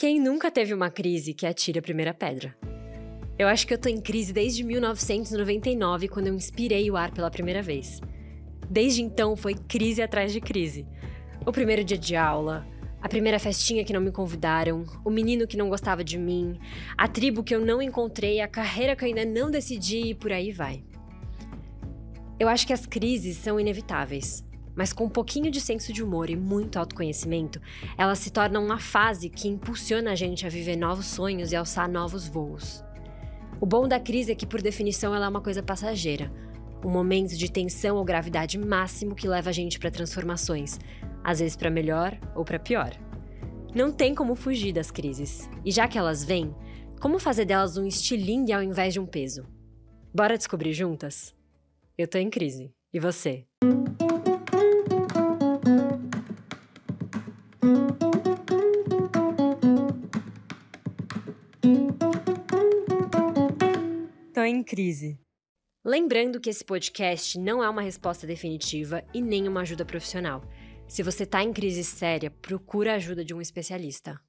Quem nunca teve uma crise que atira a primeira pedra? Eu acho que eu tô em crise desde 1999, quando eu inspirei o ar pela primeira vez. Desde então foi crise atrás de crise. O primeiro dia de aula, a primeira festinha que não me convidaram, o menino que não gostava de mim, a tribo que eu não encontrei, a carreira que eu ainda não decidi e por aí vai. Eu acho que as crises são inevitáveis mas com um pouquinho de senso de humor e muito autoconhecimento, ela se torna uma fase que impulsiona a gente a viver novos sonhos e alçar novos voos. O bom da crise é que, por definição, ela é uma coisa passageira, um momento de tensão ou gravidade máximo que leva a gente para transformações, às vezes para melhor ou para pior. Não tem como fugir das crises, e já que elas vêm, como fazer delas um estilingue ao invés de um peso? Bora descobrir juntas? Eu tô em crise. E você? Tô em crise. Lembrando que esse podcast não é uma resposta definitiva e nem uma ajuda profissional. Se você tá em crise séria, procura a ajuda de um especialista.